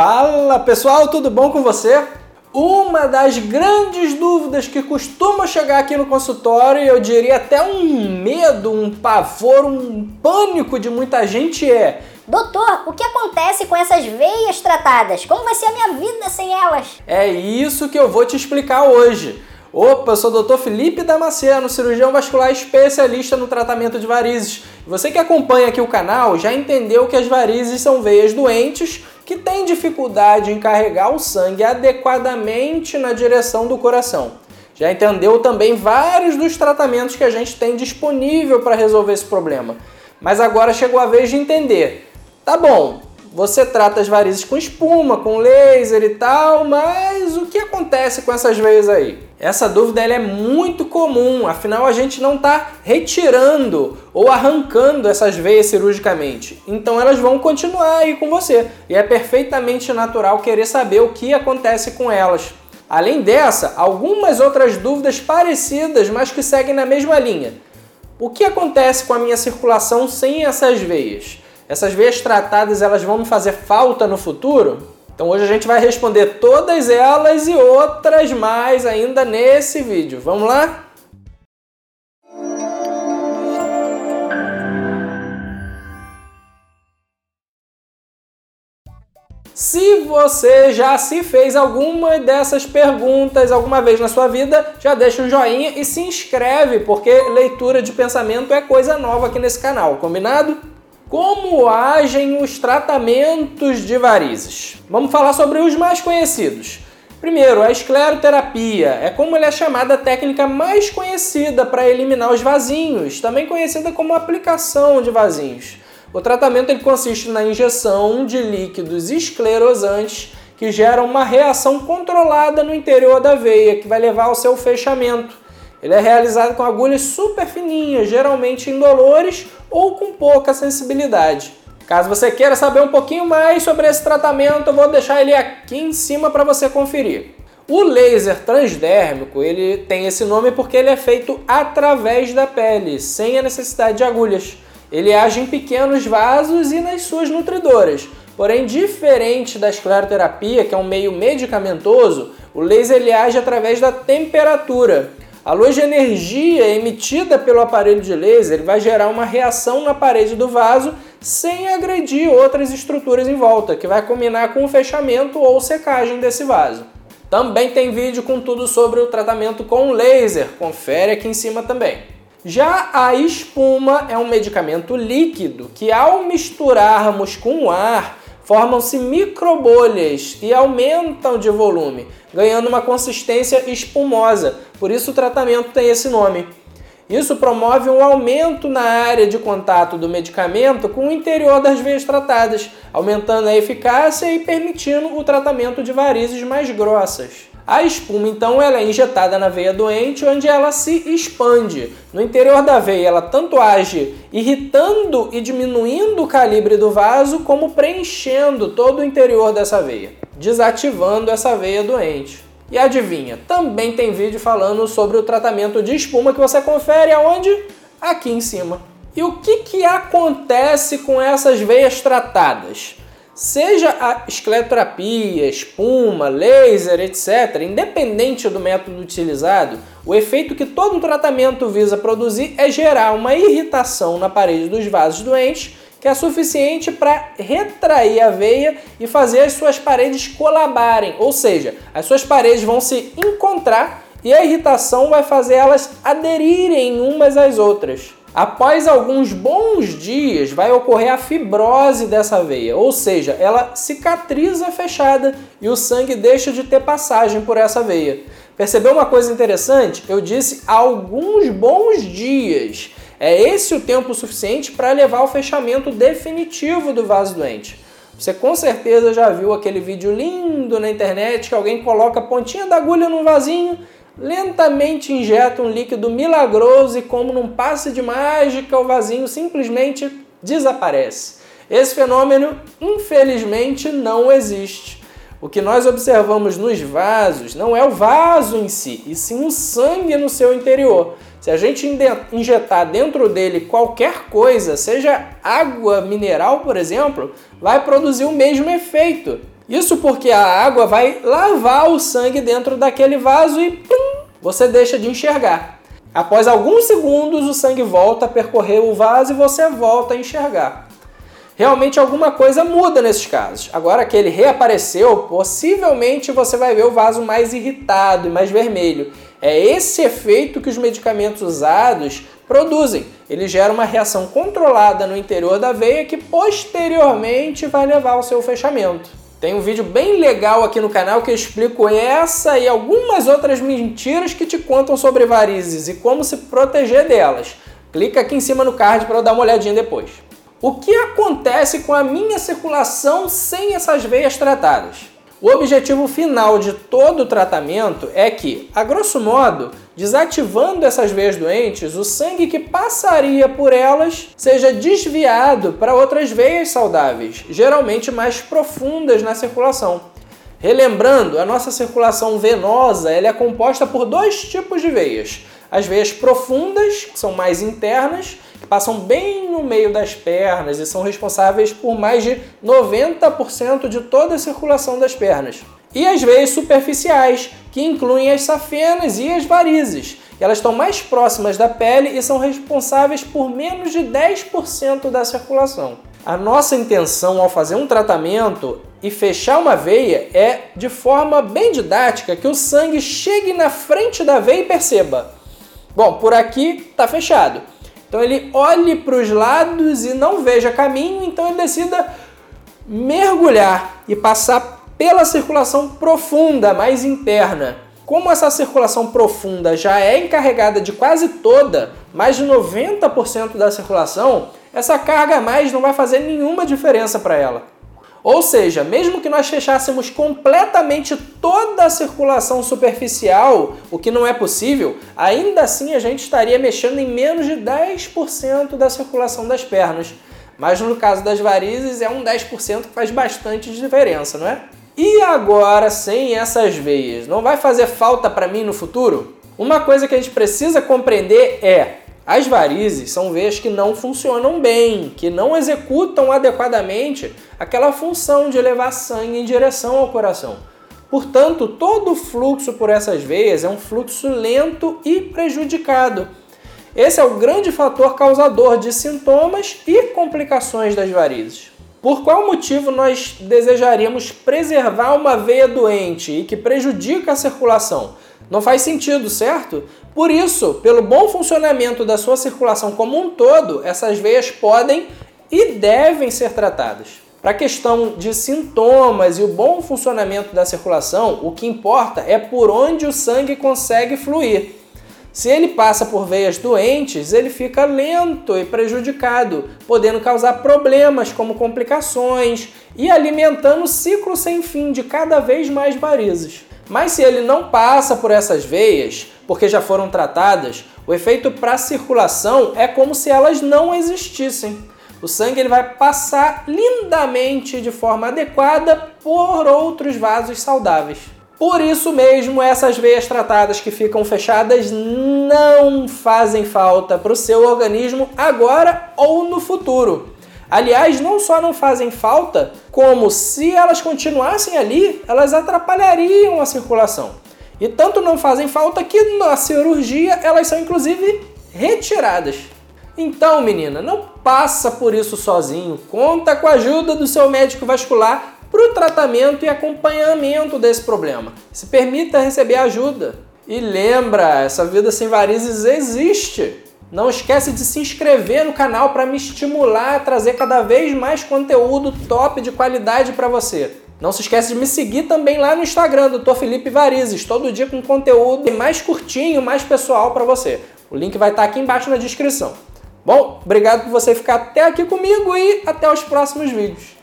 Fala pessoal, tudo bom com você? Uma das grandes dúvidas que costuma chegar aqui no consultório, eu diria até um medo, um pavor, um pânico de muita gente é: Doutor, o que acontece com essas veias tratadas? Como vai ser a minha vida sem elas? É isso que eu vou te explicar hoje. Opa, eu sou o Dr. Felipe Damasceno, cirurgião vascular especialista no tratamento de varizes. Você que acompanha aqui o canal já entendeu que as varizes são veias doentes que têm dificuldade em carregar o sangue adequadamente na direção do coração. Já entendeu também vários dos tratamentos que a gente tem disponível para resolver esse problema. Mas agora chegou a vez de entender. Tá bom, você trata as varizes com espuma, com laser e tal, mas o que acontece com essas veias aí? Essa dúvida é muito comum, afinal a gente não está retirando ou arrancando essas veias cirurgicamente. Então elas vão continuar aí com você e é perfeitamente natural querer saber o que acontece com elas. Além dessa, algumas outras dúvidas parecidas, mas que seguem na mesma linha. O que acontece com a minha circulação sem essas veias? Essas veias tratadas elas vão fazer falta no futuro? Então hoje a gente vai responder todas elas e outras mais ainda nesse vídeo. Vamos lá? Se você já se fez alguma dessas perguntas alguma vez na sua vida, já deixa um joinha e se inscreve, porque leitura de pensamento é coisa nova aqui nesse canal, combinado? Como agem os tratamentos de varizes? Vamos falar sobre os mais conhecidos. Primeiro, a escleroterapia é como ele é chamada a técnica mais conhecida para eliminar os vasinhos, também conhecida como aplicação de vasinhos. O tratamento ele consiste na injeção de líquidos esclerosantes que geram uma reação controlada no interior da veia, que vai levar ao seu fechamento. Ele é realizado com agulhas super fininhas, geralmente indolores ou com pouca sensibilidade. Caso você queira saber um pouquinho mais sobre esse tratamento, eu vou deixar ele aqui em cima para você conferir. O laser transdérmico, ele tem esse nome porque ele é feito através da pele, sem a necessidade de agulhas. Ele age em pequenos vasos e nas suas nutridoras. Porém, diferente da escleroterapia, que é um meio medicamentoso, o laser ele age através da temperatura. A luz de energia emitida pelo aparelho de laser vai gerar uma reação na parede do vaso sem agredir outras estruturas em volta, que vai combinar com o fechamento ou secagem desse vaso. Também tem vídeo com tudo sobre o tratamento com laser, confere aqui em cima também. Já a espuma é um medicamento líquido que, ao misturarmos com ar, formam-se microbolhas e aumentam de volume, ganhando uma consistência espumosa. Por isso o tratamento tem esse nome. Isso promove um aumento na área de contato do medicamento com o interior das veias tratadas, aumentando a eficácia e permitindo o tratamento de varizes mais grossas. A espuma, então, ela é injetada na veia doente, onde ela se expande. No interior da veia, ela tanto age irritando e diminuindo o calibre do vaso, como preenchendo todo o interior dessa veia, desativando essa veia doente. E adivinha, também tem vídeo falando sobre o tratamento de espuma que você confere aonde? Aqui em cima. E o que, que acontece com essas veias tratadas? Seja a escleroterapia, espuma, laser, etc., independente do método utilizado, o efeito que todo tratamento visa produzir é gerar uma irritação na parede dos vasos doentes que é suficiente para retrair a veia e fazer as suas paredes colabarem, ou seja, as suas paredes vão se encontrar e a irritação vai fazer elas aderirem umas às outras. Após alguns bons dias, vai ocorrer a fibrose dessa veia, ou seja, ela cicatriza fechada e o sangue deixa de ter passagem por essa veia. Percebeu uma coisa interessante? Eu disse alguns bons dias. É esse o tempo suficiente para levar ao fechamento definitivo do vaso doente. Você com certeza já viu aquele vídeo lindo na internet que alguém coloca a pontinha da agulha num vasinho lentamente injeta um líquido milagroso e, como num passe de mágica, o vasinho simplesmente desaparece. Esse fenômeno, infelizmente, não existe. O que nós observamos nos vasos não é o vaso em si, e sim o sangue no seu interior. Se a gente injetar dentro dele qualquer coisa, seja água mineral, por exemplo, vai produzir o mesmo efeito. Isso porque a água vai lavar o sangue dentro daquele vaso e plum, você deixa de enxergar. Após alguns segundos, o sangue volta a percorrer o vaso e você volta a enxergar. Realmente alguma coisa muda nesses casos. Agora que ele reapareceu, possivelmente você vai ver o vaso mais irritado e mais vermelho. É esse efeito que os medicamentos usados produzem. Ele gera uma reação controlada no interior da veia que posteriormente vai levar ao seu fechamento. Tem um vídeo bem legal aqui no canal que eu explico essa e algumas outras mentiras que te contam sobre varizes e como se proteger delas. Clica aqui em cima no card para eu dar uma olhadinha depois. O que acontece com a minha circulação sem essas veias tratadas? O objetivo final de todo o tratamento é que, a grosso modo, desativando essas veias doentes, o sangue que passaria por elas seja desviado para outras veias saudáveis, geralmente mais profundas na circulação. Relembrando, a nossa circulação venosa ela é composta por dois tipos de veias: as veias profundas, que são mais internas, passam bem no meio das pernas e são responsáveis por mais de 90% de toda a circulação das pernas. E as veias superficiais, que incluem as safenas e as varizes. Elas estão mais próximas da pele e são responsáveis por menos de 10% da circulação. A nossa intenção ao fazer um tratamento e fechar uma veia é, de forma bem didática, que o sangue chegue na frente da veia e perceba: bom, por aqui está fechado. Então ele olhe para os lados e não veja caminho, então ele decida mergulhar e passar pela circulação profunda, mais interna. Como essa circulação profunda já é encarregada de quase toda, mais de 90% da circulação, essa carga a mais não vai fazer nenhuma diferença para ela. Ou seja, mesmo que nós fechássemos completamente toda a circulação superficial, o que não é possível, ainda assim a gente estaria mexendo em menos de 10% da circulação das pernas. Mas no caso das varizes é um 10% que faz bastante diferença, não é? E agora, sem essas veias, não vai fazer falta para mim no futuro? Uma coisa que a gente precisa compreender é as varizes são veias que não funcionam bem, que não executam adequadamente aquela função de levar sangue em direção ao coração. Portanto, todo o fluxo por essas veias é um fluxo lento e prejudicado. Esse é o grande fator causador de sintomas e complicações das varizes. Por qual motivo nós desejaríamos preservar uma veia doente e que prejudica a circulação? Não faz sentido, certo? Por isso, pelo bom funcionamento da sua circulação como um todo, essas veias podem e devem ser tratadas. Para a questão de sintomas e o bom funcionamento da circulação, o que importa é por onde o sangue consegue fluir. Se ele passa por veias doentes, ele fica lento e prejudicado, podendo causar problemas como complicações e alimentando o ciclo sem fim de cada vez mais varizes. Mas se ele não passa por essas veias, porque já foram tratadas, o efeito para a circulação é como se elas não existissem. O sangue ele vai passar lindamente de forma adequada por outros vasos saudáveis. Por isso mesmo, essas veias tratadas que ficam fechadas não fazem falta para o seu organismo agora ou no futuro. Aliás, não só não fazem falta, como se elas continuassem ali, elas atrapalhariam a circulação. E tanto não fazem falta que na cirurgia elas são inclusive retiradas. Então, menina, não passa por isso sozinho. Conta com a ajuda do seu médico vascular para o tratamento e acompanhamento desse problema. Se permita receber ajuda. E lembra, essa vida sem varizes existe. Não esquece de se inscrever no canal para me estimular a trazer cada vez mais conteúdo top de qualidade para você. Não se esquece de me seguir também lá no Instagram, Dr. Felipe Varizes, todo dia com conteúdo mais curtinho, mais pessoal para você. O link vai estar tá aqui embaixo na descrição. Bom, obrigado por você ficar até aqui comigo e até os próximos vídeos.